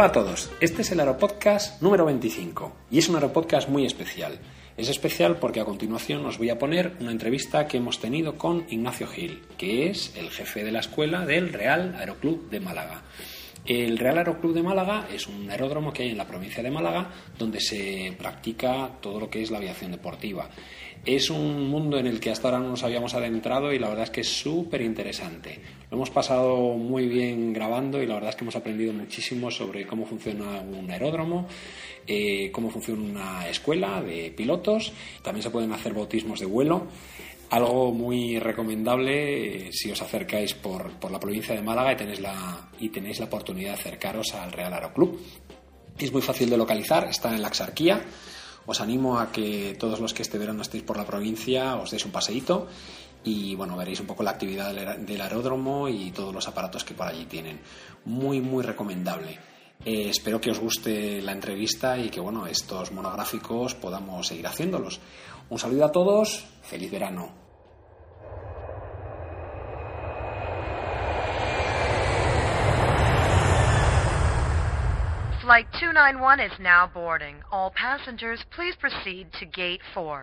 Hola a todos, este es el Aeropodcast número 25 y es un Aeropodcast muy especial. Es especial porque a continuación os voy a poner una entrevista que hemos tenido con Ignacio Gil, que es el jefe de la escuela del Real Aeroclub de Málaga. El Real Aeroclub de Málaga es un aeródromo que hay en la provincia de Málaga donde se practica todo lo que es la aviación deportiva. Es un mundo en el que hasta ahora no nos habíamos adentrado y la verdad es que es súper interesante. Lo hemos pasado muy bien grabando y la verdad es que hemos aprendido muchísimo sobre cómo funciona un aeródromo, eh, cómo funciona una escuela de pilotos. También se pueden hacer bautismos de vuelo algo muy recomendable eh, si os acercáis por, por, la provincia de Málaga y tenéis, la, y tenéis la oportunidad de acercaros al Real Aeroclub. Es muy fácil de localizar, está en la Axarquía. Os animo a que todos los que este verano estéis por la provincia os deis un paseíto y bueno, veréis un poco la actividad del aeródromo y todos los aparatos que por allí tienen. Muy, muy recomendable. Eh, espero que os guste la entrevista y que bueno, estos monográficos podamos seguir haciéndolos. Un saludo a todos, feliz verano. Flight 291 is now boarding. All passengers, please proceed to gate 4.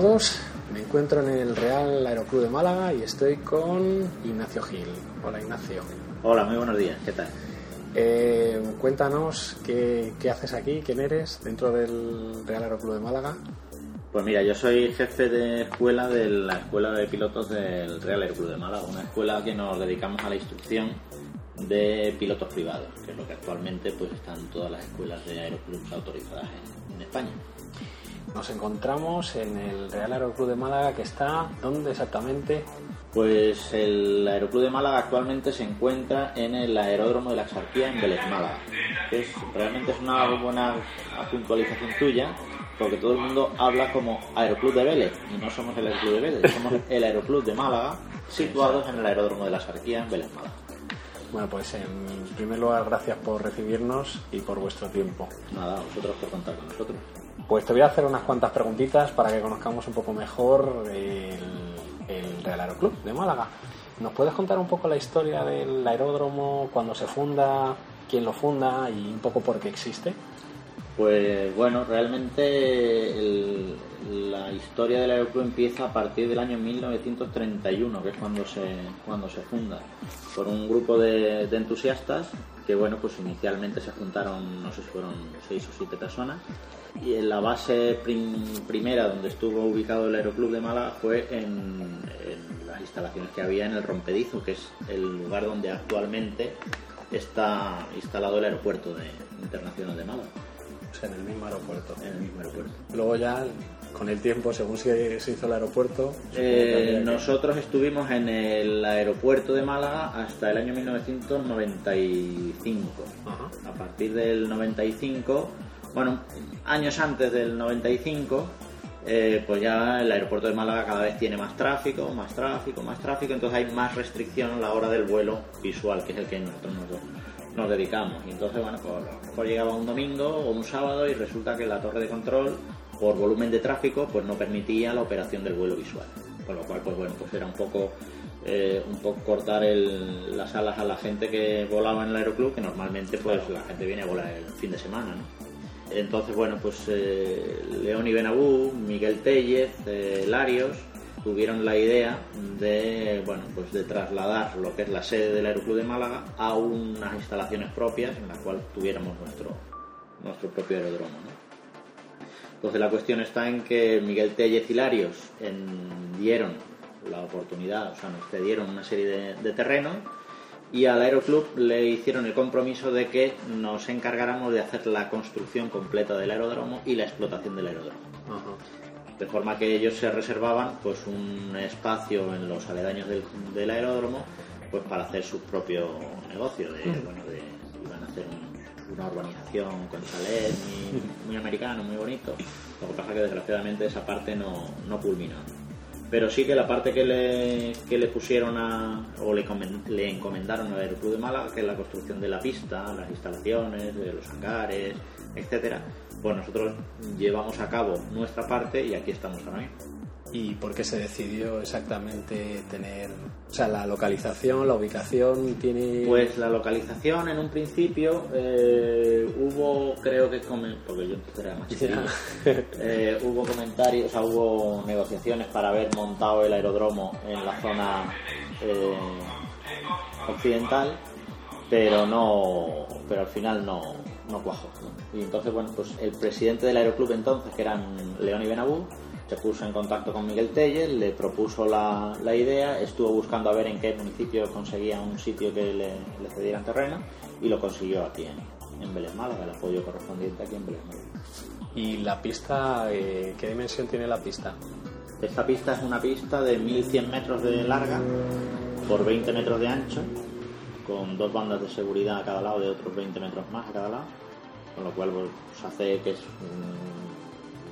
Todos, me encuentro en el Real Aeroclub de Málaga y estoy con Ignacio Gil. Hola Ignacio. Hola, muy buenos días, ¿qué tal? Eh, cuéntanos qué, qué, haces aquí, quién eres dentro del Real Aeroclub de Málaga. Pues mira, yo soy jefe de escuela de la Escuela de Pilotos del Real Aeroclub de Málaga, una escuela que nos dedicamos a la instrucción de pilotos privados, que es lo que actualmente pues están todas las escuelas de aeroclubs autorizadas en, en España. Nos encontramos en el Real Aeroclub de Málaga que está, ¿dónde exactamente? Pues el Aeroclub de Málaga actualmente se encuentra en el Aeródromo de la Exarquía en Vélez, Málaga. Es, realmente es una buena puntualización tuya porque todo el mundo habla como Aeroclub de Vélez y no somos el Aeroclub de Vélez, somos el Aeroclub de Málaga situados en el Aeródromo de la Exarquía en Vélez, Málaga. Bueno, pues en primer lugar, gracias por recibirnos y por vuestro tiempo. Nada, vosotros por contar con nosotros. Pues te voy a hacer unas cuantas preguntitas para que conozcamos un poco mejor el, Real Aeroclub de Málaga. ¿Nos puedes contar un poco la historia del aeródromo, cuándo se funda, quién lo funda y un poco por qué existe? Pues bueno, realmente la historia del aeroclub empieza a partir del año 1931, que es cuando se, cuando se funda, por un grupo de entusiastas que bueno, pues inicialmente se juntaron, no sé si fueron seis o siete personas, y en la base prim, primera donde estuvo ubicado el Aeroclub de Málaga fue en, en, las instalaciones que había en el Rompedizo, que es el lugar donde actualmente está instalado el aeropuerto de, internacional de Málaga. O sea, en el mismo aeropuerto. En el mismo aeropuerto. Luego ya, con el tiempo, según se, hizo el aeropuerto... Eh, nosotros estuvimos en el aeropuerto de Málaga hasta el año 1995. Ajá. A partir del 95 bueno, años antes del 95, eh, pues ya el aeropuerto de Málaga cada vez tiene más tráfico, más tráfico, más tráfico, entonces hay más restricción a la hora del vuelo visual, que es el que nosotros nos, nos dedicamos. Y entonces, bueno, pues a lo mejor llegaba un domingo o un sábado y resulta que la torre de control, por volumen de tráfico, pues no permitía la operación del vuelo visual. Con lo cual, pues bueno, pues era un poco eh, un poco cortar el, las alas a la gente que volaba en el aeroclub, que normalmente pues la gente viene a volar el fin de semana, ¿no? Entonces, bueno, pues eh, León y Benabú, Miguel Tellez, eh, Larios tuvieron la idea de, bueno, pues de trasladar lo que es la sede del Aeroclub de Málaga a unas instalaciones propias en las cuales tuviéramos nuestro, nuestro propio aeródromo. Entonces la cuestión está en que Miguel Tellez y Larios dieron la oportunidad, o sea, nos cedieron una serie de, de terrenos y al Aeroclub le hicieron el compromiso de que nos encargáramos de hacer la construcción completa del aeródromo y la explotación del aeródromo. De forma que ellos se reservaban pues un espacio en los aledaños del, del aeródromo pues para hacer su propio negocio. De, bueno, de, iban a hacer un- una urbanización con chalet muy, muy americano, muy bonito. Lo que pasa que desgraciadamente esa parte no, no culminó. Pero sí que la parte que le, que le pusieron a, o le, le encomendaron al Aeroclub de Málaga, que es la construcción de la pista, las instalaciones, de los hangares, etcétera, pues nosotros llevamos a cabo nuestra parte y aquí estamos ahora mismo. ¿Y por qué se decidió exactamente tener, o sea, la localización, la ubicación tiene... Pues la localización en un principio eh, hubo, creo que, porque yo era más chiquillo, eh, hubo comentarios, o sea, hubo negociaciones para haber montado el aeródromo en la zona eh, occidental, pero no, pero al final no, no cuajó. Y entonces, bueno, pues el presidente del aeroclub entonces, que eran León y Benabú, se puso en contacto con Miguel Telles, le propuso la, la idea, estuvo buscando a ver en qué municipio conseguía un sitio que le, le cedieran terreno y lo consiguió aquí en, en Vélez Málaga, el apoyo correspondiente aquí en Vélez Málaga. ¿Y la pista, eh, qué dimensión tiene la pista? Esta pista es una pista de 1100 metros de larga por 20 metros de ancho, con dos bandas de seguridad a cada lado de otros 20 metros más a cada lado, con lo cual pues, hace que es mm,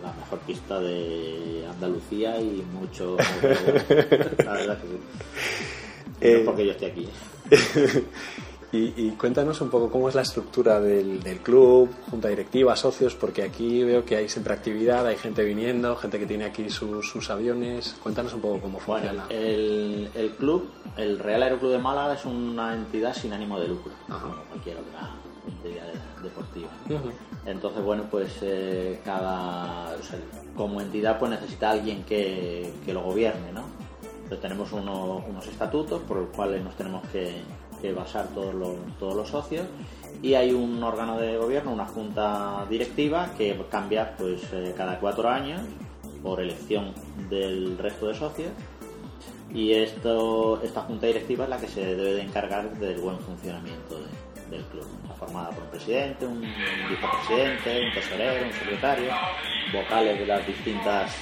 la mejor pista de Andalucía y mucho. la verdad que sí. No Eh, es porque yo esté aquí. Y, y cuéntanos un poco cómo es la estructura del, del club, junta directiva, socios, porque aquí veo que hay siempre actividad, hay gente viniendo, gente que tiene aquí sus, sus aviones. Cuéntanos un poco cómo Bueno, funciona. el, el club, el Real Aeroclub de Málaga es una entidad sin ánimo de lucro, Ajá. como cualquier otra entidad deportiva. Entonces, bueno, pues eh, cada. o sea, como entidad, pues necesita alguien que, que lo gobierne, ¿no? Entonces, tenemos uno- unos estatutos por los cuales nos tenemos que, que basar todos los, todos los socios y hay un órgano de gobierno, una junta directiva que cambia pues eh, cada cuatro años por elección del resto de socios y esto, esta junta directiva es la que se debe de encargar del buen funcionamiento de- del club. Formada por un presidente, un vicepresidente, un tesorero, un secretario, vocales de las distintas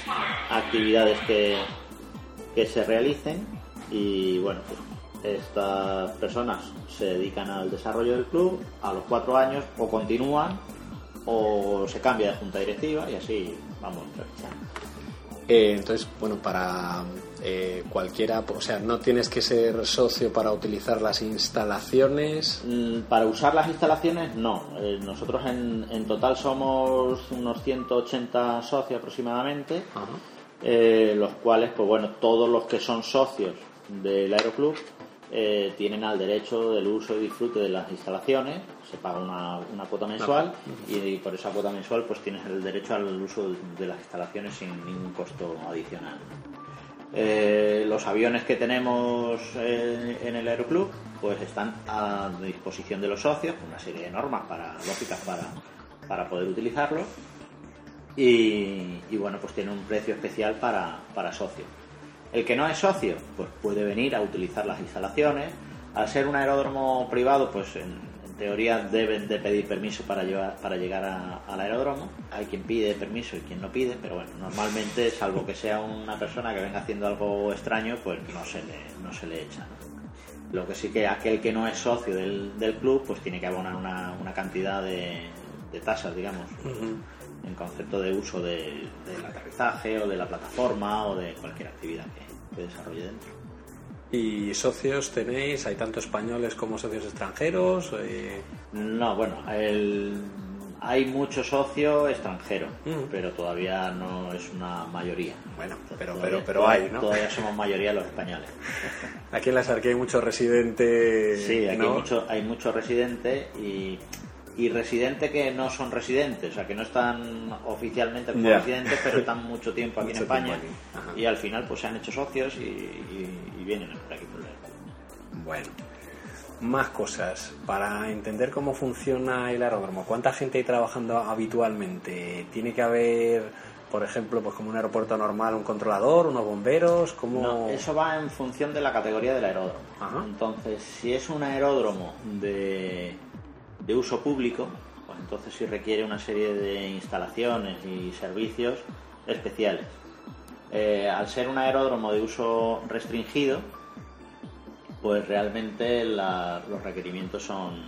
actividades que, que se realicen y bueno, pues estas personas se dedican al desarrollo del club, a los cuatro años o continúan o se cambia de junta directiva y así vamos. Eh, entonces, bueno, para eh, cualquiera, o sea, no tienes que ser socio para utilizar las instalaciones. Mm, Para usar las instalaciones, no. Eh, nosotros en, en total somos unos 180 socios aproximadamente, eh, los cuales, pues bueno, todos los que son socios del aeroclub eh, tienen al derecho del uso y disfrute de las instalaciones, se paga una, una cuota mensual y, y por esa cuota mensual pues tienes el derecho al uso de las instalaciones sin ningún costo adicional. Eh, los aviones que tenemos eh, en el aeroclub pues están a disposición de los socios, una serie de normas para, lógicas para, para poder utilizarlos y, y, bueno pues tiene un precio especial para, para socios. El que no es socio pues puede venir a utilizar las instalaciones. Al ser un aeródromo privado pues en teoría deben de pedir permiso para, llevar, para llegar a- al aeródromo. Hay quien pide permiso y quien no pide, pero bueno, normalmente, salvo que sea una persona que venga haciendo algo extraño, pues no se le, no se le echa. Lo que sí que aquel que no es socio del, del club, pues tiene que abonar una, una cantidad de, de tasas, digamos, en concepto de uso de- del aterrizaje o de la plataforma o de cualquier actividad que, que desarrolle dentro. ¿Y socios tenéis? ¿Hay tanto españoles como socios extranjeros? Eh, No, bueno, el- hay mucho socio extranjero, pero todavía no es una mayoría. Bueno, pero, Todavía- pero, pero hay, ¿no? Todavía somos mayoría los españoles. Aquí en la Sarquía hay muchos residentes. Sí, aquí ¿no? hay mucho, hay mucho residente y, y residentes que no son residentes, o sea, que no están oficialmente como residentes, pero están mucho tiempo aquí Mucho en España aquí. Y al final pues se han hecho socios y, y- y vienen por aquí por Bueno, más cosas. Para entender cómo funciona el aeródromo, ¿cuánta gente hay trabajando habitualmente? ¿Tiene que haber, por ejemplo, pues como un aeropuerto normal, un controlador, unos bomberos? ¿Cómo... No, eso va en función de la categoría del aeródromo. Ajá. Entonces, si es un aeródromo de, de uso público, pues entonces sí requiere una serie de instalaciones y servicios especiales. Eh, al ser un aeródromo de uso restringido, pues realmente los requerimientos son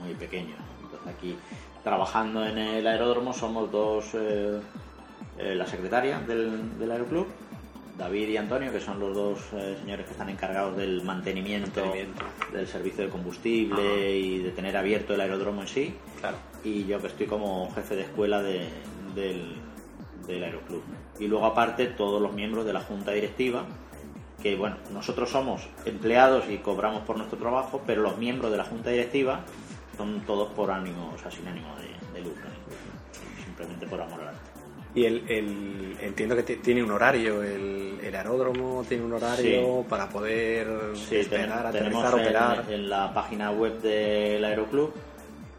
muy pequeños. Entonces aquí, trabajando en el aeródromo, somos dos, eh, eh, la secretaria del aeroclub, David y Antonio, que son los dos eh, señores que están encargados del mantenimiento, Mantenimiento. del servicio de combustible y de tener abierto el aeródromo en sí Claro. y yo que estoy como jefe de escuela de- del, del aeroclub. Y luego aparte todos los miembros de la junta directiva, que bueno, nosotros somos empleados y cobramos por nuestro trabajo, pero los miembros de la junta directiva son todos por ánimo, o sea, sin ánimo de, de lucro, simplemente por amor al arte. Y el, el- entiendo que ti- tiene un horario, el, el aeródromo tiene un horario Sí. para poder Sí, despegar, ten- tenemos aterrizar, en, operar. en la página web del aeroclub,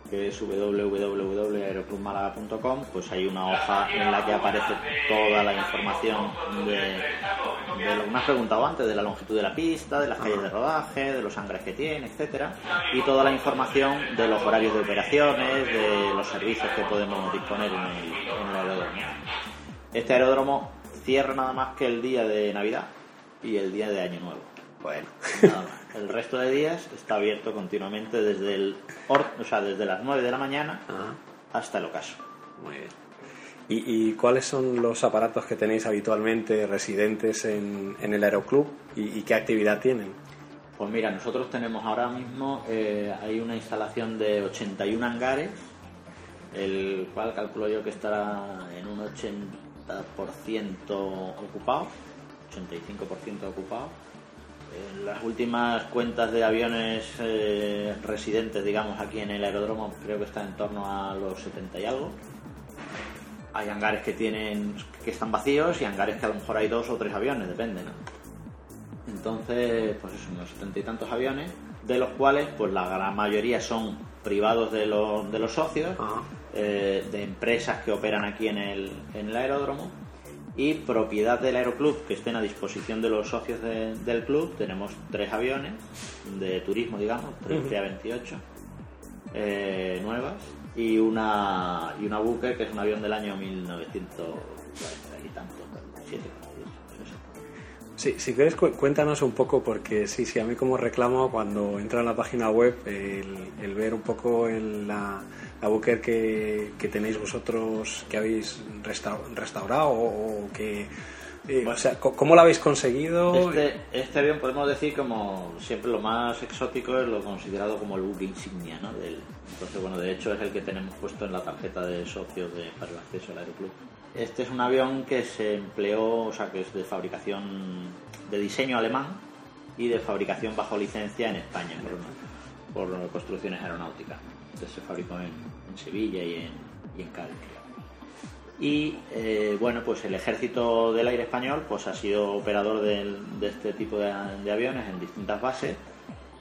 que es www.aeroclubmálaga.com, pues hay una hoja en la que aparece toda la información de, lo que me has preguntado antes, de la longitud de la pista, de las calles de rodaje, de los hangares que tiene, etcétera, y toda la información de los horarios de operaciones, de los servicios que podemos disponer en el, en el aeródromo. Este aeródromo cierra nada más que el día de Navidad y el día de Año Nuevo. Bueno, Nada más. El resto de días está abierto continuamente desde el or- o sea, desde las 9 de la mañana Ajá. hasta el ocaso. muy bien. ¿Y, y cuáles son los aparatos que tenéis habitualmente residentes en, en el aeroclub y, y qué actividad tienen? Pues mira, nosotros tenemos ahora mismo eh, hay una instalación de 81 hangares, el cual calculo yo que estará en un 80% ocupado, 85% ocupado. Las últimas cuentas de aviones eh, residentes, digamos, aquí en el aeródromo, creo que está en torno a los 70 y algo. Hay hangares que tienen que están vacíos y hangares que a lo mejor hay dos o tres aviones, depende, ¿no? Entonces, pues eso, unos setenta y tantos aviones, de los cuales, pues la gran mayoría son privados de los, de los socios, eh, de empresas que operan aquí en el, en el aeródromo, y propiedad del aeroclub que estén a disposición de los socios de- del club. Tenemos tres aviones de turismo, digamos, tres Ujú. CA-28 eh, nuevas, y una, y una buque que es un avión del año 1940 y tanto, 47, 48, no sé. Sí, si quieres cu- cuéntanos un poco, porque sí, sí, a mí como reclamo cuando entro en la página web, el, el ver un poco en la, la que, que tenéis vosotros, que habéis resta- restaurado o, que... eh, o sea, ¿cómo lo habéis conseguido? Este, este avión podemos decir como siempre lo más exótico es lo considerado como el buque insignia, ¿no? Del- entonces, bueno, de hecho es el que tenemos puesto en la tarjeta de socios de, para el acceso al aeroclub. Este es un avión que se empleó, o sea, que es de fabricación, de diseño alemán y de fabricación bajo licencia en España por, construcciones aeronáuticas. Entonces se fabricó en, Sevilla y en, y en Cádiz. Y eh, bueno, pues el ejército del aire español pues ha sido operador de este tipo de aviones en distintas bases.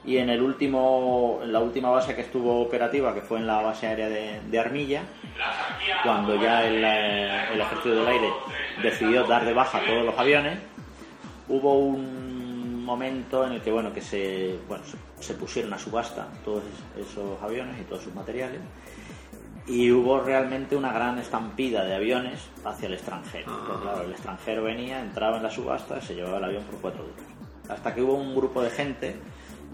Y en el último, en la última base que estuvo operativa, que fue en la base aérea de, de Armilla, cuando ya el, eh, el ejército del aire decidió dar de baja todos los aviones, hubo un momento en el que bueno que se bueno se, pusieron a subasta todos es- esos aviones y todos sus materiales y hubo realmente una gran estampida de aviones hacia el extranjero. Porque, claro, el extranjero venía, entraba en la subasta, se llevaba el avión por cuatro duros. Hasta que hubo un grupo de gente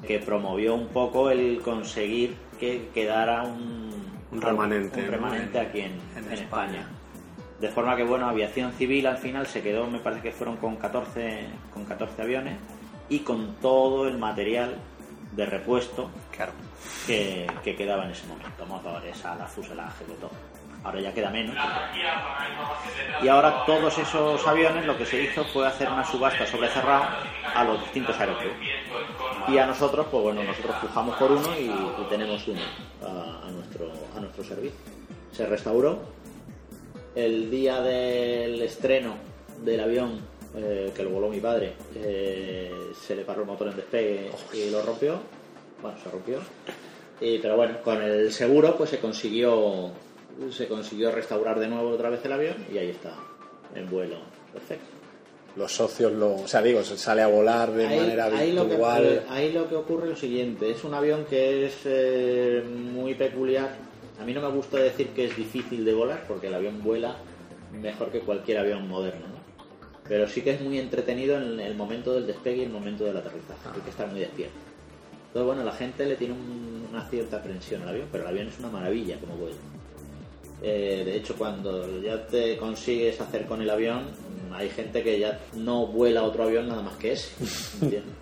que promovió un poco el conseguir que quedara un, Un remanente, un aquí en, en en España. España. De forma que, bueno, aviación civil al final se quedó, me parece que fueron con 14, con 14 aviones y con todo el material de repuesto Claro. que, que quedaba en ese momento, motores, alas, fuselaje, de todo. Ahora ya queda menos. Y ahora todos esos aviones lo que se hizo fue hacer una subasta sobre cerrado a los distintos aeropuertos. Y a nosotros, pues bueno, nosotros pujamos por uno y, tenemos uno a, a nuestro, a nuestro servicio. Se restauró. El día del estreno del avión eh, que lo voló mi padre, eh, se le paró el motor en despegue y lo rompió. Bueno, se rompió. Y, pero bueno, con el seguro pues se consiguió se consiguió restaurar de nuevo otra vez el avión y ahí está, en vuelo. Perfecto. Los socios lo... O sea, digo, se sale a volar de Ahí, manera ahí lo que, virtual. ahí lo que ocurre es lo siguiente, es un avión que es eh, muy peculiar. A mí no me gusta decir que es difícil de volar porque el avión vuela mejor que cualquier avión moderno. ¿no? Pero sí que es muy entretenido en el momento del despegue y el momento del aterrizaje. Hay que estar muy despierto. Entonces, bueno, la gente le tiene un- una cierta aprensión al avión, pero el avión es una maravilla como vuelo. Eh, de hecho, cuando ya te consigues hacer con el avión, hay gente que ya no vuela otro avión nada más que ese. ¿entiendes?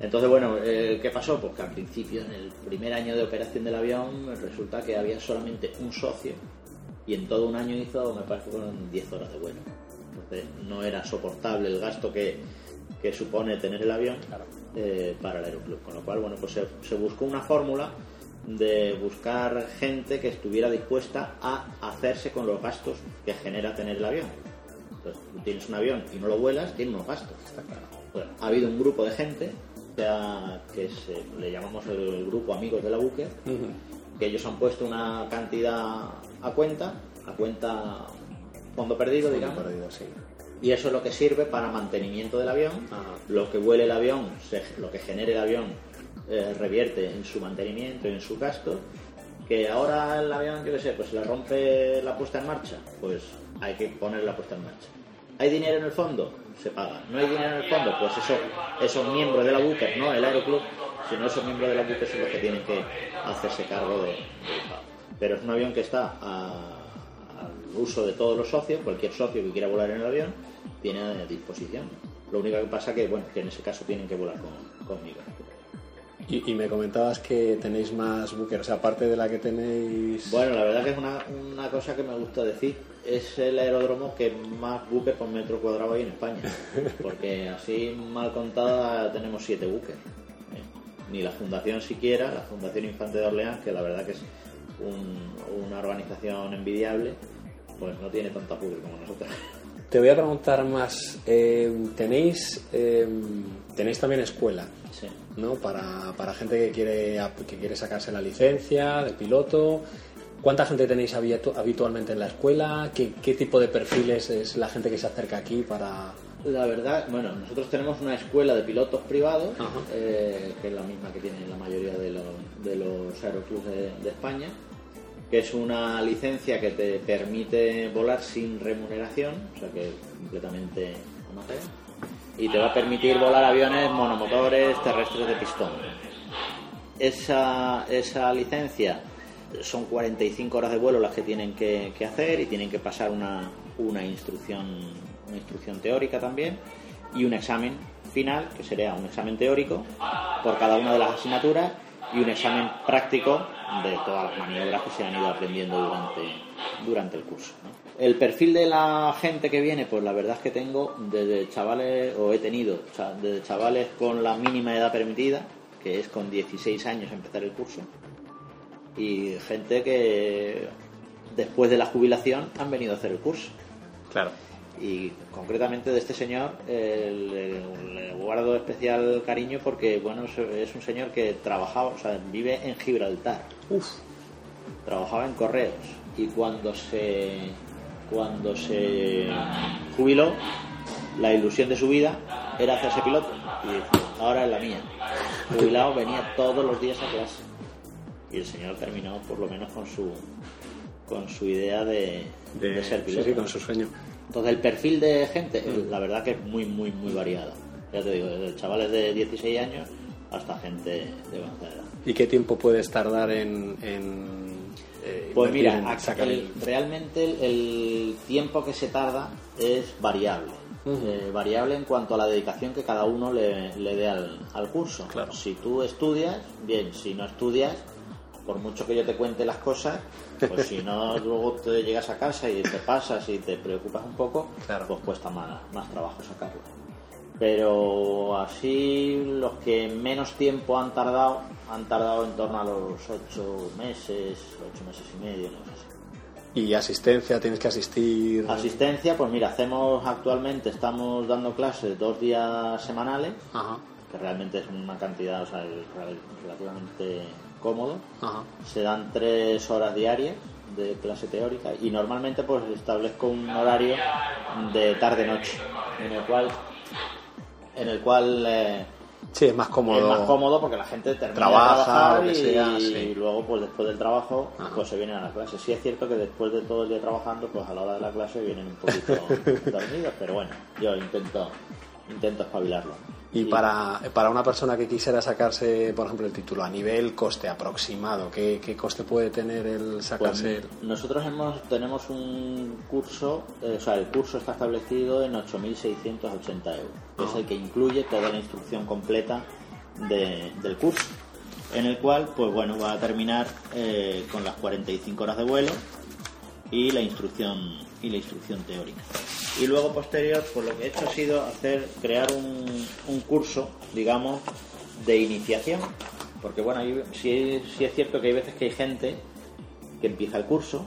Entonces, bueno, eh, ¿qué pasó? Pues que al principio, en el primer año de operación del avión, resulta que había solamente un socio y en todo un año hizo, me parece, fueron 10 horas de vuelo. Entonces, no era soportable el gasto que, que supone tener el avión eh, para el aeroclub. Con lo cual, bueno, pues se, se buscó una fórmula de buscar gente que estuviera dispuesta a hacerse con los gastos que genera tener el avión. Entonces, tú tienes un avión y no lo vuelas, tienes unos gastos. Bueno, ha habido un grupo de gente que se, le llamamos el grupo Amigos de la Buque, que ellos han puesto una cantidad a cuenta, a cuenta fondo perdido, digamos, Perdido, sí. y eso es lo que sirve para mantenimiento del avión. Lo que vuele el avión, se- lo que genere el avión, eh, revierte en su mantenimiento y en su gasto. Que ahora el avión, yo qué sé, pues se le rompe la puesta en marcha, pues hay que poner la puesta en marcha. ¿Hay dinero en el fondo? Se paga. ¿No hay dinero en el fondo? Pues eso, esos miembros de la Booker, no el Aeroclub, sino esos miembros de la Booker son los que tienen que hacerse cargo de. Pero es un avión que está al uso de todos los socios, cualquier socio que quiera volar en el avión tiene a disposición. Lo único que pasa que, bueno, que en ese caso tienen que volar con- conmigo. Y, y me comentabas que tenéis más bookers, o sea, aparte de la que tenéis... Bueno, la verdad que es una, una cosa que me gusta decir. Es el aeródromo que más buques por metro cuadrado hay en España. Porque así mal contada tenemos siete buques. ¿eh? Ni la Fundación siquiera, la Fundación Infante de Orleans, que la verdad que es un- una organización envidiable, pues no tiene tanta buques como nosotros. Te voy a preguntar más. eh, ¿Tenéis eh, tenéis también escuela? Sí. ¿no? Para, para gente que quiere, que quiere sacarse la licencia de piloto. ¿Cuánta gente tenéis habitu- habitualmente en la escuela? ¿Qué, qué tipo de perfiles es la gente que se acerca aquí para...? La verdad, bueno, nosotros tenemos una escuela de pilotos privados, eh, que es la misma que tienen la mayoría de los, de los aeroclubs de, de España, que es una licencia que te permite volar sin remuneración, o sea que es completamente amateur, y te va a permitir volar aviones monomotores terrestres de pistón. Esa, esa licencia son 45 horas de vuelo las que tienen que, hacer y tienen que pasar una, una instrucción una instrucción teórica también y un examen final que sería un examen teórico por cada una de las asignaturas y un examen práctico de todas las maniobras que se han ido aprendiendo durante, durante el curso. El perfil de la gente que viene, pues la verdad es que tengo desde chavales, o he tenido, o sea, desde chavales con la mínima edad permitida, que es con 16 años empezar el curso, y gente que después de la jubilación han venido a hacer el curso. Claro. Y concretamente de este señor eh, le, le guardo especial cariño porque bueno es- es un señor que trabajaba, o sea, vive en Gibraltar. Uf. Trabajaba en correos y cuando se cuando se jubiló la ilusión de su vida era hacerse piloto y dice, ahora es la mía. Jubilado venía todos los días a clase y el señor terminó por lo menos con su con su idea de, de ser sí, piloto. sí, con su sueño. Entonces el perfil de gente, eh, la verdad que es muy, muy, muy variado. Ya te digo, desde chavales de 16 años hasta gente de avanzada edad. ¿Y qué tiempo puedes tardar en...? en eh, Pues mira, el- realmente el, el tiempo que se tarda es variable. Eh, variable en cuanto a la dedicación que cada uno le, le dé al, al curso. Claro. Si tú estudias, bien, si no estudias, por mucho que yo te cuente las cosas, pues si no luego te llegas a casa y te pasas y te preocupas un poco, Claro. pues cuesta más, más trabajo sacarlo. Pero así los que menos tiempo han tardado, han tardado en torno a los ocho meses, ocho meses y medio, no sé. Y asistencia, tienes que asistir... Asistencia, pues mira, hacemos actualmente, estamos dando clases dos días semanales, Ajá, que realmente es una cantidad, o sea, relativamente cómodo. ajá. Se dan tres horas diarias de clase teórica y normalmente pues establezco un horario de tarde-noche, en el cual, en el cual eh, Sí, es más cómodo. Es más cómodo porque la gente termina Trabaja, de trabajar y, sea, sí. y luego pues después del trabajo Ajá. pues se vienen a la clase. Sí es cierto que después de todo el día trabajando pues a la hora de la clase vienen un poquito dormidos, pero bueno, yo intento intento espabilarlo. Y para, para una persona que quisiera sacarse, por ejemplo, el título a nivel coste aproximado, ¿qué, qué coste puede tener el Pues sacarse el- nosotros hemos, tenemos un curso, eh, o sea, el curso está establecido en 8.680 euros. que Es Ah. el que incluye toda la instrucción completa de- del curso, en el cual, pues bueno, va a terminar eh, con las 45 horas de vuelo y la instrucción y la instrucción teórica. Y luego posterior, pues lo que he hecho ha sido hacer crear un, un curso, digamos, de iniciación, porque bueno, hay- sí, sí es cierto que hay veces que hay gente que empieza el curso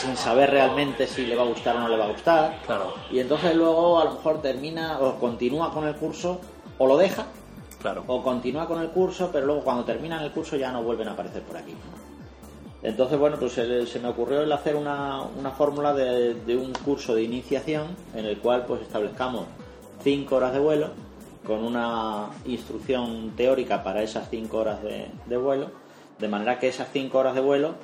sin saber realmente si le va a gustar o no le va a gustar. Claro. Y entonces luego a lo mejor termina o continúa con el curso o lo deja Claro. o continúa con el curso, pero luego cuando terminan el curso ya no vuelven a aparecer por aquí. Entonces, bueno, pues se, se me ocurrió el hacer una, una fórmula de, de un curso de iniciación en el cual pues establezcamos cinco horas de vuelo con una instrucción teórica para esas cinco horas de, de vuelo, de manera que esas cinco horas de vuelo,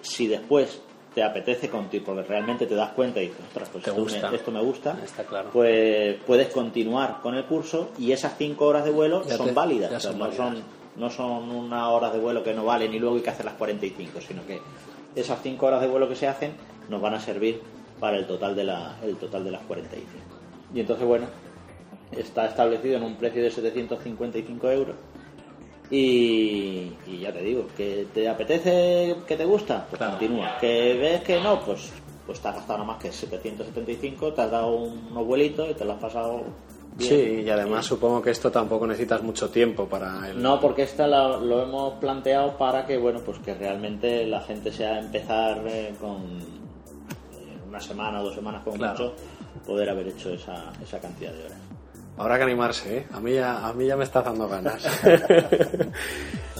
si después te apetece contigo, porque realmente te das cuenta y dices, ostras, pues esto, gusta. Me, esto me gusta, Está claro. pues puedes continuar con el curso y esas cinco horas de vuelo Ya son te- válidas, son no, válidas. son, no son unas horas de vuelo que no valen y luego hay que hacer las 45, sino que esas cinco horas de vuelo que se hacen nos van a servir para el total de, la, el total de las 45. Y entonces, bueno, está establecido en un precio de 755 euros. Y, y ya te digo, que te apetece, que te gusta, pues Claro. continúa. Que ves que no, pues, pues te has gastado nada más que 775, te has dado unos vuelitos y te lo has pasado bien. Sí, y además supongo que esto tampoco necesitas mucho tiempo para el... No, porque esta la- lo hemos planteado para que, bueno, pues que realmente la gente sea empezar eh, con eh, una semana o dos semanas como Claro. mucho, poder haber hecho esa, esa cantidad de horas. Habrá que animarse, ¿eh? A mí ya, a mí ya me está dando ganas.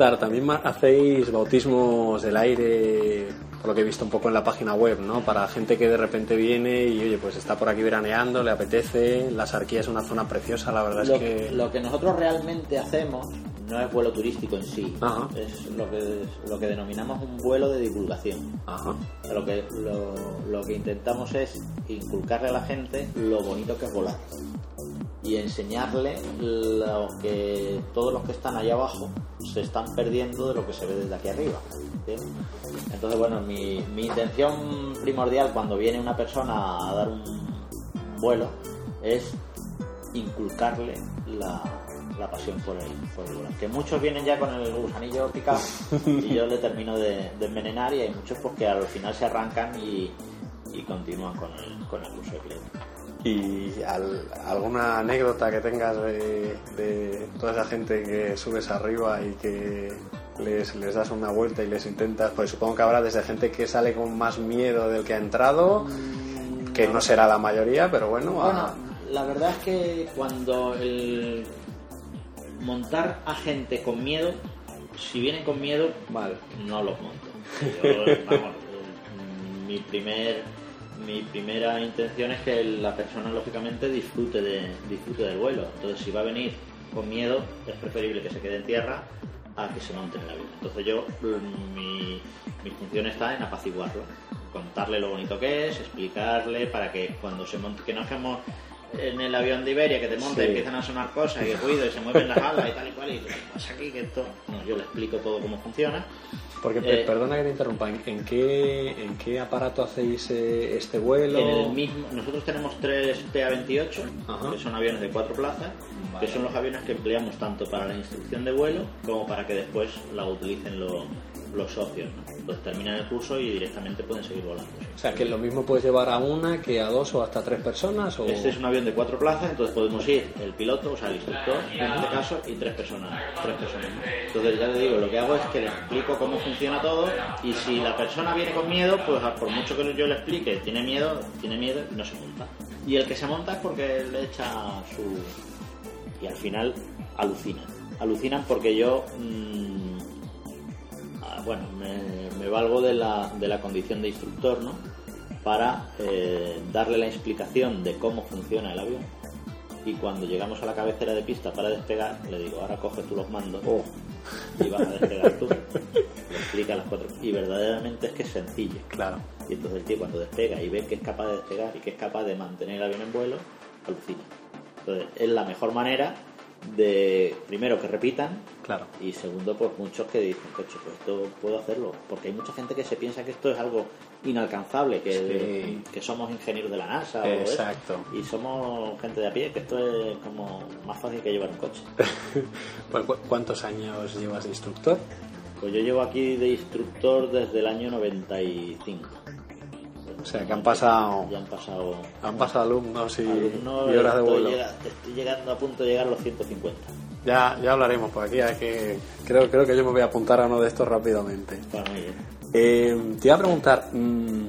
preguntar, ¿también hacéis bautismos del aire, por lo que he visto un poco en la página web, ¿no? Para gente que de repente viene y, oye, pues está por aquí veraneando, le apetece, la Sarquía es una zona preciosa, la verdad Lo, es que... lo que nosotros realmente hacemos no es vuelo turístico en sí, Ajá. es lo que, lo que denominamos un vuelo de divulgación. Ajá. Lo que, lo, lo que intentamos es inculcarle a la gente lo bonito que es volar y enseñarle lo que todos los que están allá abajo se están perdiendo de lo que se ve desde aquí arriba. Entonces, bueno, mi, mi intención primordial cuando viene una persona a dar un vuelo es inculcarle la, la pasión por el, por el volar. Que muchos vienen ya con el gusanillo picado y yo le termino de, envenenar y hay muchos pues que al final se arrancan y, y continúan con el, con el curso de piloto. ¿Y al- alguna anécdota que tengas de, de toda esa gente que subes arriba y que les, les das una vuelta y les intentas? Pues supongo que habrá desde gente que sale con más miedo del que ha entrado, que no será la mayoría, pero bueno, a- Bueno, la verdad es que cuando el montar a gente con miedo, si vienen con miedo, Vale. no los monto. Yo, vamos, mi primer mi primera intención es que la persona lógicamente disfrute de disfrute del vuelo. Entonces, si va a venir con miedo, es preferible que se quede en tierra a que se monte en el avión. Entonces, yo mm, mi, mi función está en apaciguarlo, contarle lo bonito que es, explicarle para que cuando se monte, que no hagamos en el avión de Iberia que te monta y Sí. empiezan a sonar cosas y ruido y se mueven las alas y tal y cual y ¿qué pasa aquí que esto no yo le explico todo cómo funciona Porque, Eh, perdona que te interrumpa, ¿en, qué, en qué aparato hacéis eh, este vuelo? En el mismo, nosotros tenemos tres PA-28, Ajá. que son aviones de cuatro plazas, que son los aviones que empleamos tanto para la instrucción de vuelo como para que después la utilicen los, los socios. ¿no? Entonces terminan el curso y directamente pueden seguir volando. O sea, que lo mismo puedes llevar a una que a dos o hasta tres personas. O... Este es un avión de cuatro plazas, entonces podemos ir el piloto, o sea, el instructor, en este caso, y tres personas. Tres personas ¿no? Entonces, ya te digo, lo que hago es que le explico cómo funciona todo, y si la persona viene con miedo, pues por mucho que yo le explique, tiene miedo, tiene miedo y no se monta. Y el que se monta es porque le echa su. Y al final alucinan. Alucinan porque yo. mm, bueno, me, me valgo de la, de la condición de instructor, ¿no? Para eh, darle la explicación de cómo funciona el avión. Y cuando llegamos a la cabecera de pista para despegar, le digo, ahora coge tú los mandos Oh, y vas a despegar tú. Le explica las cuatro. Y verdaderamente es que es sencillo. claro. Y entonces el tío cuando despega y ve que es capaz de despegar y que es capaz de mantener el avión en vuelo, alucina. Entonces es la mejor manera de, primero, que repitan Claro. y segundo, pues muchos que dicen, coche, pues esto puedo hacerlo. Porque hay mucha gente que se piensa que esto es algo inalcanzable, que, Sí. que somos ingenieros de la NASA o Exacto. y somos gente de a pie, que esto es como más fácil que llevar un coche. ¿cu- ¿Cuántos años llevas de instructor? Pues yo llevo aquí de instructor desde el año 95. O sea, que han pasado, Ya han pasado han pasado alumnos y, alumnos, y horas de vuelo. llega- estoy llegando a punto de llegar a los 150. Ya, ya hablaremos por aquí. hay que, creo, creo que yo me voy a apuntar a uno de estos rápidamente. ¿eh? Eh, te iba a preguntar, mm,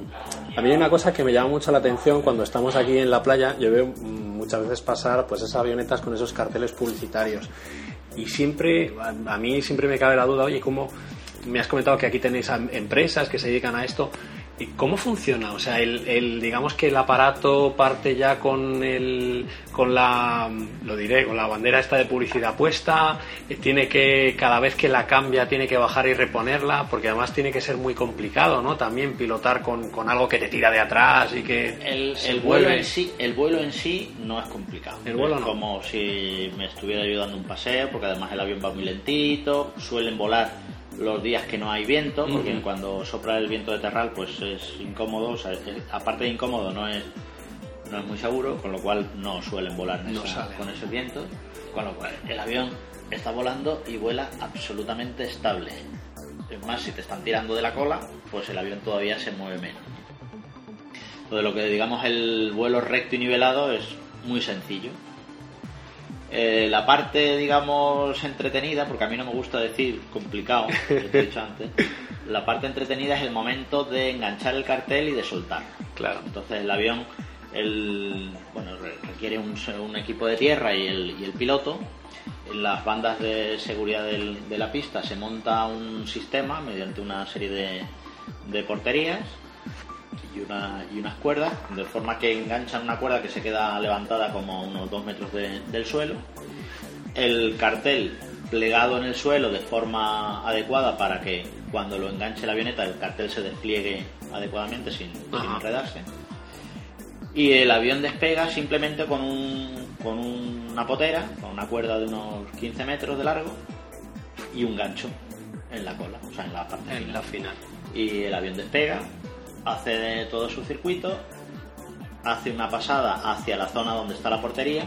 a mí hay una cosa que me llama mucho la atención cuando estamos aquí en la playa, yo veo mm, muchas veces pasar pues esas avionetas con esos carteles publicitarios y siempre, a, a mí siempre me cabe la duda, oye, ¿cómo me has comentado que aquí tenéis empresas que se dedican a esto? ¿Y ¿Cómo funciona? O sea, el, el- digamos que el aparato parte ya con el, con la, lo diré, con la bandera esta de publicidad puesta, eh, tiene que, cada vez que la cambia tiene que bajar y reponerla, porque además tiene que ser muy complicado, ¿no? También pilotar con, con algo que te tira de atrás y que El, vuelo en sí, el vuelo en sí no es complicado. El vuelo es no. como si me estuviera ayudando un paseo, porque además el avión va muy lentito, suelen volar los días que no hay viento, porque cuando sopla el viento de terral pues es incómodo, o sea, es- aparte de incómodo no es no es muy seguro, con lo cual no suelen volar No esa- con ese viento, con lo cual el avión está volando y vuela absolutamente estable. Es más, si te están tirando de la cola, pues el avión todavía se mueve menos. Entonces, lo que digamos el vuelo recto y nivelado es muy sencillo. Eh, la parte, digamos, entretenida, porque a mí no me gusta decir complicado, te he dicho antes, la parte entretenida es el momento de enganchar el cartel y de soltarlo. Claro. Entonces el avión el, bueno, re- requiere un, un equipo de tierra y el, y el piloto. En las bandas de seguridad del- de la pista se monta un sistema mediante una serie de, de porterías y, una, y unas cuerdas, de forma que enganchan una cuerda que se queda levantada como a unos dos metros de- del suelo. El cartel plegado en el suelo de forma adecuada para que cuando lo enganche la avioneta el cartel se despliegue adecuadamente sin, sin enredarse. Y el avión despega simplemente con, un, con una potera, con una cuerda de unos 15 metros de largo y un gancho en la cola, o sea, en la parte En final la final. y el avión despega, hace de todo su circuito, hace una pasada hacia la zona donde está la portería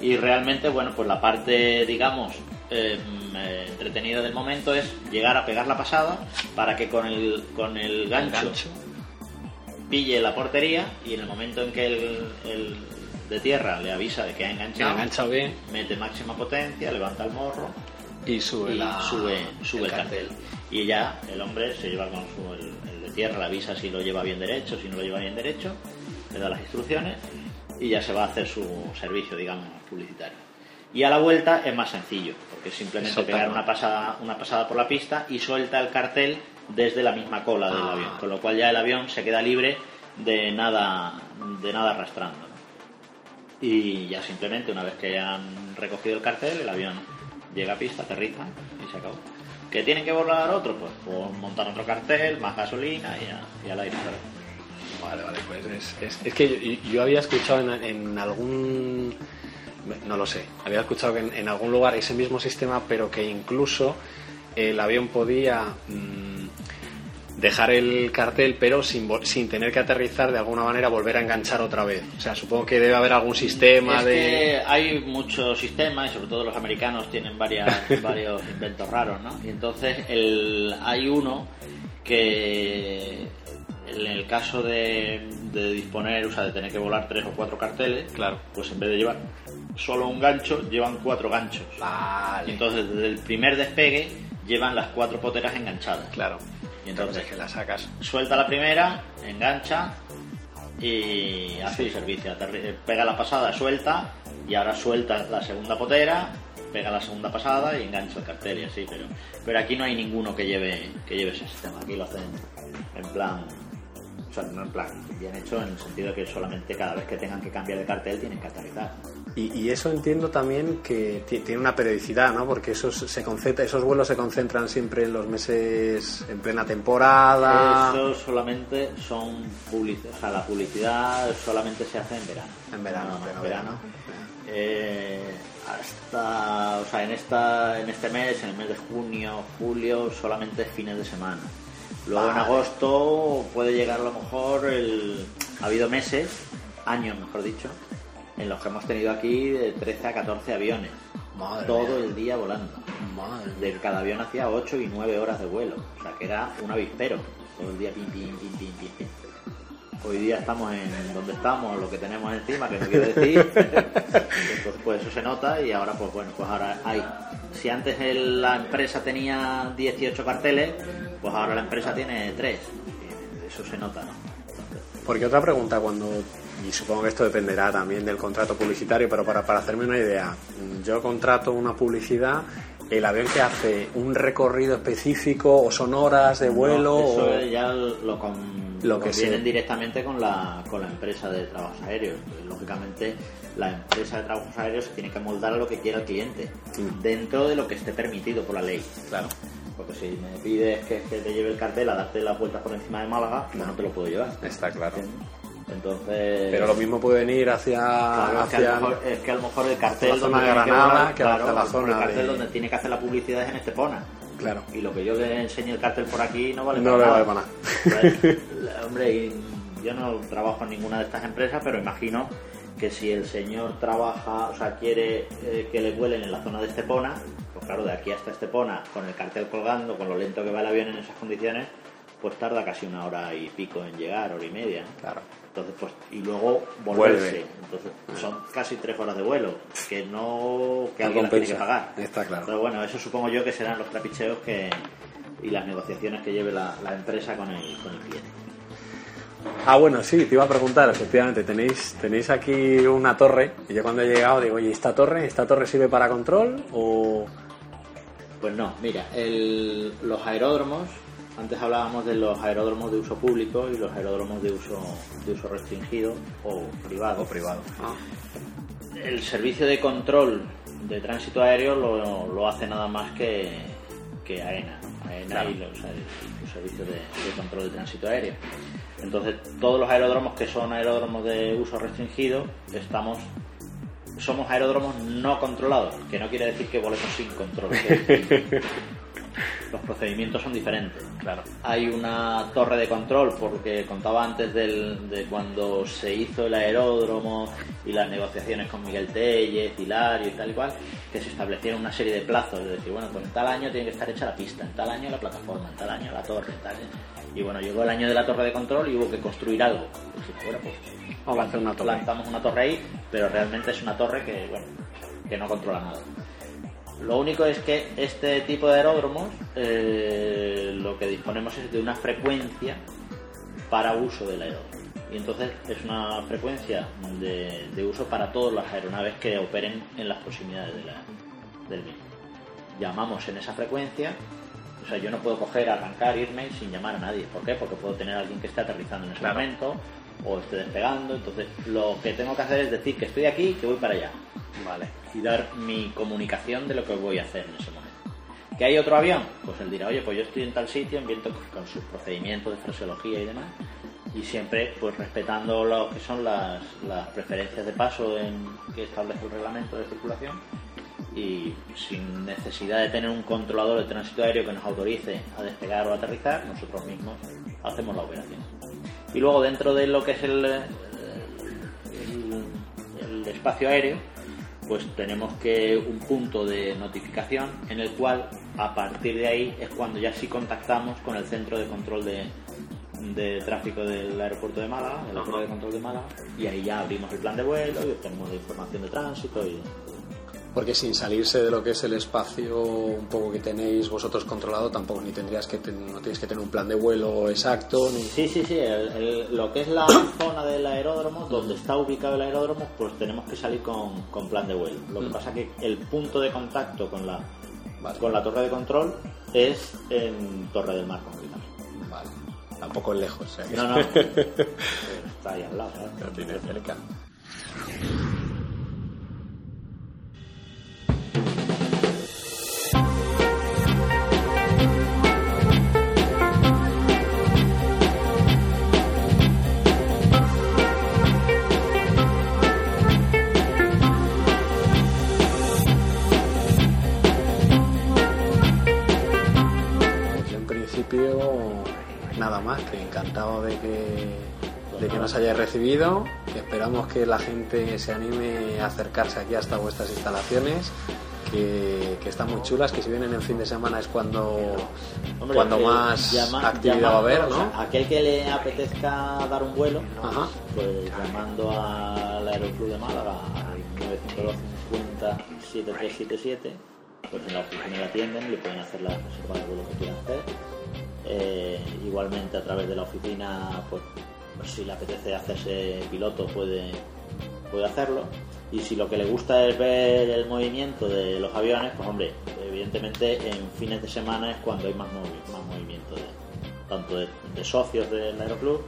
y realmente, bueno, pues la parte, digamos, eh, mm, eh, entretenida del momento es llegar a pegar la pasada para que con el, con el gancho, Gancho. pille la portería y en el momento en que el, el de tierra le avisa de que ha enganchado, engancha bien mete máxima potencia, levanta el morro y sube y la, sube, sube el cartel. Y ya el hombre se lleva con su, el, tierra, le avisa si lo lleva bien derecho, si no lo lleva bien derecho, le da las instrucciones y ya se va a hacer su servicio, digamos, publicitario. Y a la vuelta es más sencillo, porque es simplemente pegar una pasada, una pasada por la pista y suelta el cartel desde la misma cola del Ah. avión, con lo cual ya el avión se queda libre de nada, de nada arrastrando. ¿no? Y ya simplemente una vez que han recogido el cartel, el avión llega a pista, aterriza y se acabó. ¿Que tienen que volar otro? Pues, pues montar otro cartel, más gasolina y, a- y al aire. Vale, vale, pues es, es, es que yo, había escuchado en, en algún. No lo sé, había escuchado que en, en algún lugar ese mismo sistema, pero que incluso el avión podía mm, dejar el cartel, pero sin, sin tener que aterrizar de alguna manera, volver a enganchar otra vez. O sea, supongo que debe haber algún sistema Es de. que hay muchos sistemas y sobre todo los americanos tienen varias, varios inventos raros, ¿no? Y entonces el, hay uno que en el caso de, de disponer, o sea, de tener que volar tres o cuatro carteles, Claro. pues en vez de llevar solo un gancho, llevan cuatro ganchos. Vale. entonces desde el primer despegue llevan las cuatro poteras enganchadas. Claro. Y entonces que la sacas. suelta la primera, engancha y hace el servicio. Aterri- Pega la pasada, suelta y ahora suelta la segunda potera, pega la segunda pasada y engancha el cartel y así. Pero, pero aquí no hay ninguno que lleve, que lleve ese sistema. Aquí lo hacen en plan, o sea, no en plan, bien hecho en el sentido de que solamente cada vez que tengan que cambiar de cartel tienen que aterrizar. Y, y eso entiendo también que ti- tiene una periodicidad, ¿no? Porque esos, se concentra, esos vuelos se concentran siempre en los meses, en plena temporada. Eso solamente son publicidad, o sea, la publicidad solamente se hace en verano. En verano, No, no, pero en verano. verano. Eh, hasta, o sea, en esta, en este mes, en el mes de junio, julio, solamente fines de semana. Luego en agosto puede llegar a lo mejor el, ha habido meses, años mejor dicho, en los que hemos tenido aquí de 13 a 14 aviones. Madre todo mía. el día volando. Madre De cada avión hacía 8 y 9 horas de vuelo. O sea que era un avispero. Todo el día pim, pim, pim, pim, pim, pim. Hoy día estamos en donde estamos, lo que tenemos encima, que no quiero decir. Entonces, pues eso se nota y ahora, pues bueno, pues ahora hay. Si antes el- la empresa tenía 18 carteles, pues ahora la empresa tiene 3. Eso se nota, ¿no? Porque otra pregunta, cuando, y supongo que esto dependerá también del contrato publicitario, pero para, para hacerme una idea, yo contrato una publicidad, el avión que hace un recorrido específico o son horas de vuelo No, eso o... ya lo, con, Lo que vienen sea. directamente con la, con la empresa de trabajos aéreos. Lógicamente, la empresa de trabajos aéreos se tiene que moldar a lo que quiera el cliente, Mm. dentro de lo que esté permitido por la ley. Claro. Porque si me pides que, que te lleve el cartel a darte las vueltas por encima de Málaga, pues no te lo puedo llevar. Está claro. Entonces. Pero lo mismo puede venir hacia... Claro, es, que a hacia lo mejor, es que a lo mejor el cartel la zona donde de tiene que Granada que hacia claro, la zona el cartel de- donde tiene que hacer la publicidad es en Estepona. Claro. Y lo que yo le enseño el cartel por aquí no vale No para le nada. vale para Pues, hombre, yo no trabajo en ninguna de estas empresas, pero imagino que si el señor trabaja, o sea, quiere eh, que le vuelen en la zona de Estepona, pues claro, de aquí hasta Estepona, con el cartel colgando, con lo lento que va el avión en esas condiciones, pues tarda casi una hora y pico en llegar, hora y media. ¿no? Claro. Entonces, pues, y luego volverse. Vuelve. Entonces, son casi tres horas de vuelo, que no, que No alguien las tiene que pagar. Está claro. Pero bueno, eso supongo yo que serán los trapicheos que, y las negociaciones que lleve la, la empresa con el, con el cliente. Ah, bueno, sí, te iba a preguntar, efectivamente, tenéis, tenéis aquí una torre, y yo cuando he llegado digo, oye, ¿esta torre, esta torre sirve para control o...? Pues no, mira, el- los aeródromos, antes hablábamos de los aeródromos de uso público y los aeródromos de uso, de uso restringido o privado. privado. Ah, El servicio de control de tránsito aéreo lo, lo hace nada más que, que AENA. AENA Claro. y los, los servicios de, de control de tránsito aéreo. Entonces, todos los aeródromos que son aeródromos de uso restringido, estamos somos aeródromos no controlados, que no quiere decir que volemos sin control. Los procedimientos son diferentes. claro. Hay una torre de control, porque contaba antes del- de cuando se hizo el aeródromo y las negociaciones con Miguel Tellez, Hilario y tal y cual, que se establecieron una serie de plazos, es decir, bueno, pues en tal año tiene que estar hecha la pista, en tal año la plataforma, en tal año la torre, en tal Y bueno, llegó el año de la torre de control y hubo que construir algo. Dijimos, bueno, pues Vamos a hacer una torre. plantamos una torre ahí, pero realmente es una torre que, bueno, que no controla nada. Lo único es que este tipo de aeródromos eh, lo que disponemos es de una frecuencia para uso del aeródromo. Y entonces es una frecuencia de, de uso para todas las aeronaves que operen en las proximidades de la- del mismo. Llamamos en esa frecuencia, o sea, yo no puedo coger, arrancar, irme sin llamar a nadie. ¿Por qué? Porque puedo tener a alguien que esté aterrizando en ese Claro. momento o esté despegando. Entonces lo que tengo que hacer es decir que estoy aquí y que voy para allá Vale. y dar mi comunicación de lo que voy a hacer en ese momento. ¿Que hay otro avión? Pues él dirá, oye, pues yo estoy en tal sitio, en viento con sus procedimientos de fraseología y demás, y siempre pues respetando lo que son las, preferencias de paso en, que establece el reglamento de circulación y sin necesidad de tener un controlador de tránsito aéreo que nos autorice a despegar o aterrizar, nosotros mismos hacemos la operación. Y luego dentro de lo que es el, el espacio aéreo, pues tenemos que un punto de notificación en el cual a partir de ahí es cuando ya sí contactamos con el centro de control de, de tráfico del aeropuerto de Málaga, el aeropuerto de control de Málaga, y ahí ya abrimos el plan de vuelo y obtenemos la información de tránsito y Porque sin salirse de lo que es el espacio un poco que tenéis vosotros controlado, tampoco ni tendrías que ten- no tienes que tener un plan de vuelo exacto. Ni... Sí, sí, sí. el- el- lo que es la zona del aeródromo, donde está ubicado el aeródromo, pues tenemos que salir con, con plan de vuelo. Lo que Mm. pasa que el punto de contacto con la, Vale. con la torre de control es en Torre del Mar con Pilar. Vale. Tampoco es lejos. o sea que- No, no. está ahí al lado. ¿sabes? Lo tienes cerca. Nos hayáis recibido. que Esperamos que la gente se anime a acercarse aquí hasta vuestras instalaciones, que, que están muy chulas, que si vienen en fin de semana es cuando, Hombre, cuando eh, más llama- actividad va a haber, llamando, ¿no? o sea, aquel que le apetezca dar un vuelo, Ajá. pues llamando al Aeroclub de Málaga al 952 50 7377, pues en la oficina le atienden, le pueden hacer la reserva de vuelo que quieran hacer. Eh, igualmente a través de la oficina, pues si le apetece hacerse piloto puede, puede hacerlo. Y si lo que le gusta es ver el movimiento de los aviones, pues hombre, evidentemente en fines de semana es cuando hay más, movi- movimiento tanto de, socios del aeroclub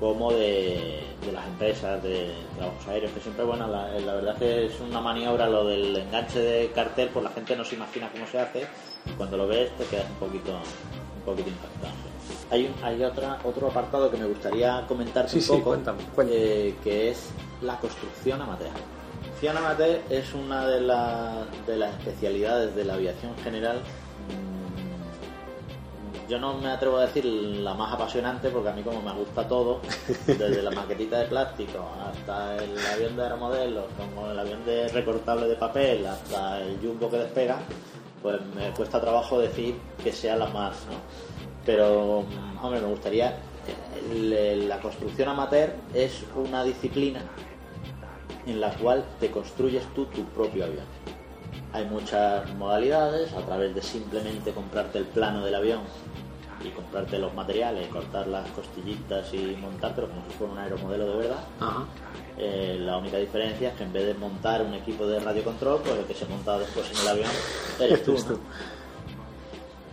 como de, las empresas de trabajos aéreos, que siempre, bueno, la, la verdad es que es una maniobra lo del enganche de cartel, pues la gente no se imagina cómo se hace, y cuando lo ves te quedas un poquito, un poquito impactado. Hay, hay otra, otro apartado que me gustaría comentar Sí, un sí, poco, cuéntame, cuéntame. eh, que es la construcción amateur. Construcción amateur es una de, la- de las especialidades de la aviación general mm, yo no me atrevo a decir la más apasionante porque a mí como me gusta todo, desde la maquetita de plástico hasta el avión de aeromodelos, como el avión de recortable de papel, hasta el jumbo que despega, pues me cuesta trabajo decir que sea la más, ¿no? Pero, hombre, me gustaría... la construcción amateur es una disciplina en la cual te construyes tú tu propio avión. Hay muchas modalidades, a través de simplemente comprarte el plano del avión y comprarte los materiales, cortar las costillitas y montártelo como si fuera un aeromodelo de verdad. Ajá. Eh, la única diferencia es que en vez de montar un equipo de radiocontrol, pues el que se monta después en el avión eres tú. ¿no?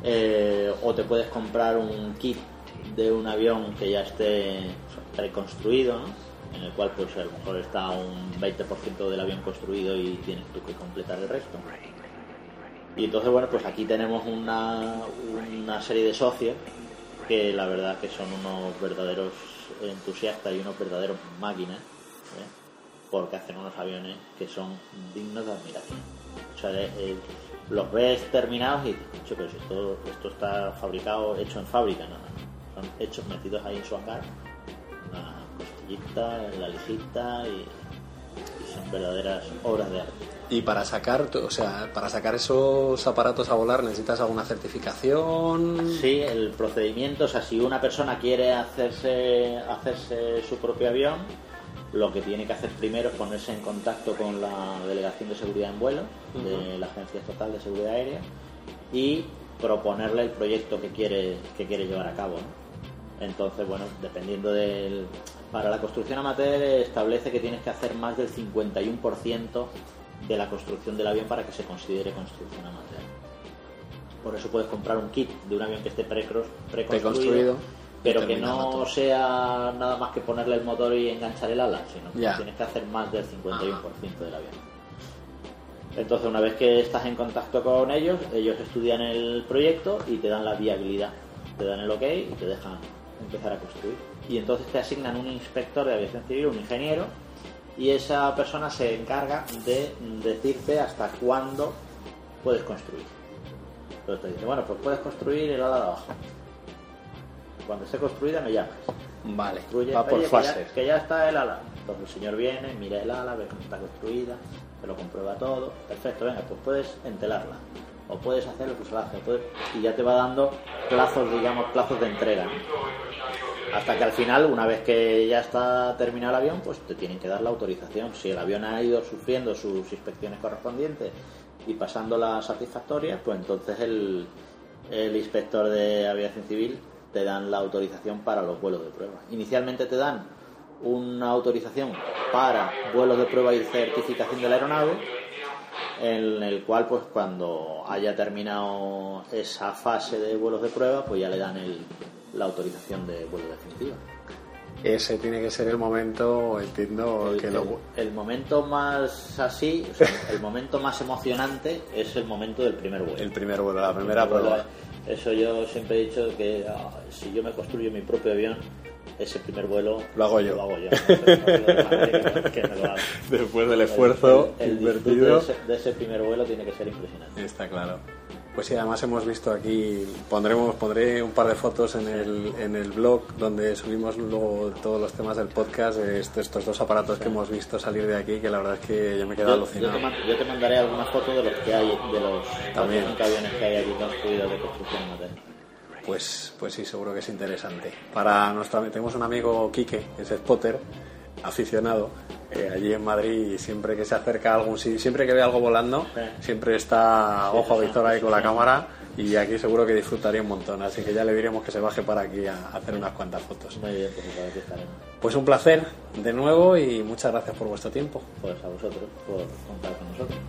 Eh, o te puedes comprar un kit de un avión que ya esté preconstruido, ¿no? en el cual pues a lo mejor está un 20% del avión construido y tienes tú que completar el resto. Y entonces, bueno, pues aquí tenemos una, una serie de socios que la verdad que son unos verdaderos entusiastas y unos verdaderos máquinas, ¿eh? porque hacen unos aviones que son dignos de admiración. O sea, eh, los ves terminados y dices, "Macho, pero si esto, esto está fabricado, hecho en fábrica, no, no, no. son hechos metidos ahí en su hangar, una costillita, la lijita y, y son verdaderas obras de arte. Y para sacar, o sea, para sacar esos aparatos a volar necesitas alguna certificación. Sí, el procedimiento, o sea, si una persona quiere hacerse, hacerse su propio avión, lo que tiene que hacer primero es ponerse en contacto con la Delegación de Seguridad en Vuelo de la Agencia Estatal de Seguridad Aérea y proponerle el proyecto que quiere, que quiere llevar a cabo. ¿no? Entonces, bueno, dependiendo del... Para la construcción amateur establece que tienes que hacer más del 51% de la construcción del avión para que se considere construcción amateur. Por eso puedes comprar un kit de un avión que esté preconstruido, Preconstruido, pero que no todo. sea nada más que ponerle el motor y enganchar el ala, sino que Ya. tienes que hacer más del 51% del avión. Entonces, una vez que estás en contacto con ellos, ellos estudian el proyecto y te dan la viabilidad, te dan el ok y te dejan empezar a construir. Y entonces te asignan un inspector de aviación civil, un ingeniero, y esa persona se encarga de decirte hasta cuándo puedes construir. Entonces te dice, bueno, pues puedes construir el ala de abajo. Cuando esté construida me llamas. Vale, Construye, va por "Oye, que ya- fases. Que ya, está el ala. Entonces el señor viene, mira el ala, ve cómo está construida, te lo comprueba todo. Perfecto, venga, pues puedes entelarla. O puedes hacer el fuselaje. puedes- Y ya te va dando plazos, digamos, plazos de entrega. ¿no? Hasta que al final, una vez que ya está terminado el avión, pues te tienen que dar la autorización. Si el avión ha ido sufriendo sus inspecciones correspondientes y pasándolas satisfactorias, pues entonces el, el inspector de aviación civil te dan la autorización para los vuelos de prueba. Inicialmente te dan una autorización para vuelos de prueba y certificación de la aeronave, en el cual pues cuando haya terminado esa fase de vuelos de prueba, pues ya le dan el- la autorización de vuelo definitiva. Ese tiene que ser el momento, entiendo, El, que el- lo... el momento más así, o sea, el momento más emocionante es el momento del primer vuelo. El primer vuelo, la primera prueba. Eso yo siempre he dicho que ah, si yo me construyo mi propio avión, ese primer vuelo Lo hago yo. Lo hago. Después del esfuerzo El- el invertido. De ese, de ese primer vuelo tiene que ser impresionante. Está claro. Pues sí, además hemos visto aquí, pondremos, pondré un par de fotos en el, en el blog donde subimos luego todos los temas del podcast, eh, estos, estos dos aparatos que hemos visto salir de aquí, que la verdad es que yo me he quedado Yo, yo alucinado. te, yo te mandaré algunas fotos de los que hay, de los También. 45 aviones que hay aquí construidos de construcción. Pues, pues sí, seguro que es interesante. Para nuestro, tenemos un amigo Quique, que es spotter, aficionado, eh, allí en Madrid, siempre que se acerca a algún sitio, siempre que ve algo volando, siempre está ojo a Víctor ahí con la cámara, y aquí seguro que disfrutaría un montón. Así que ya le diremos que se baje para aquí a hacer unas cuantas fotos. Muy bien, pues aquí estaremos. Pues un placer de nuevo y muchas gracias por vuestro tiempo. Pues a vosotros por contar con nosotros.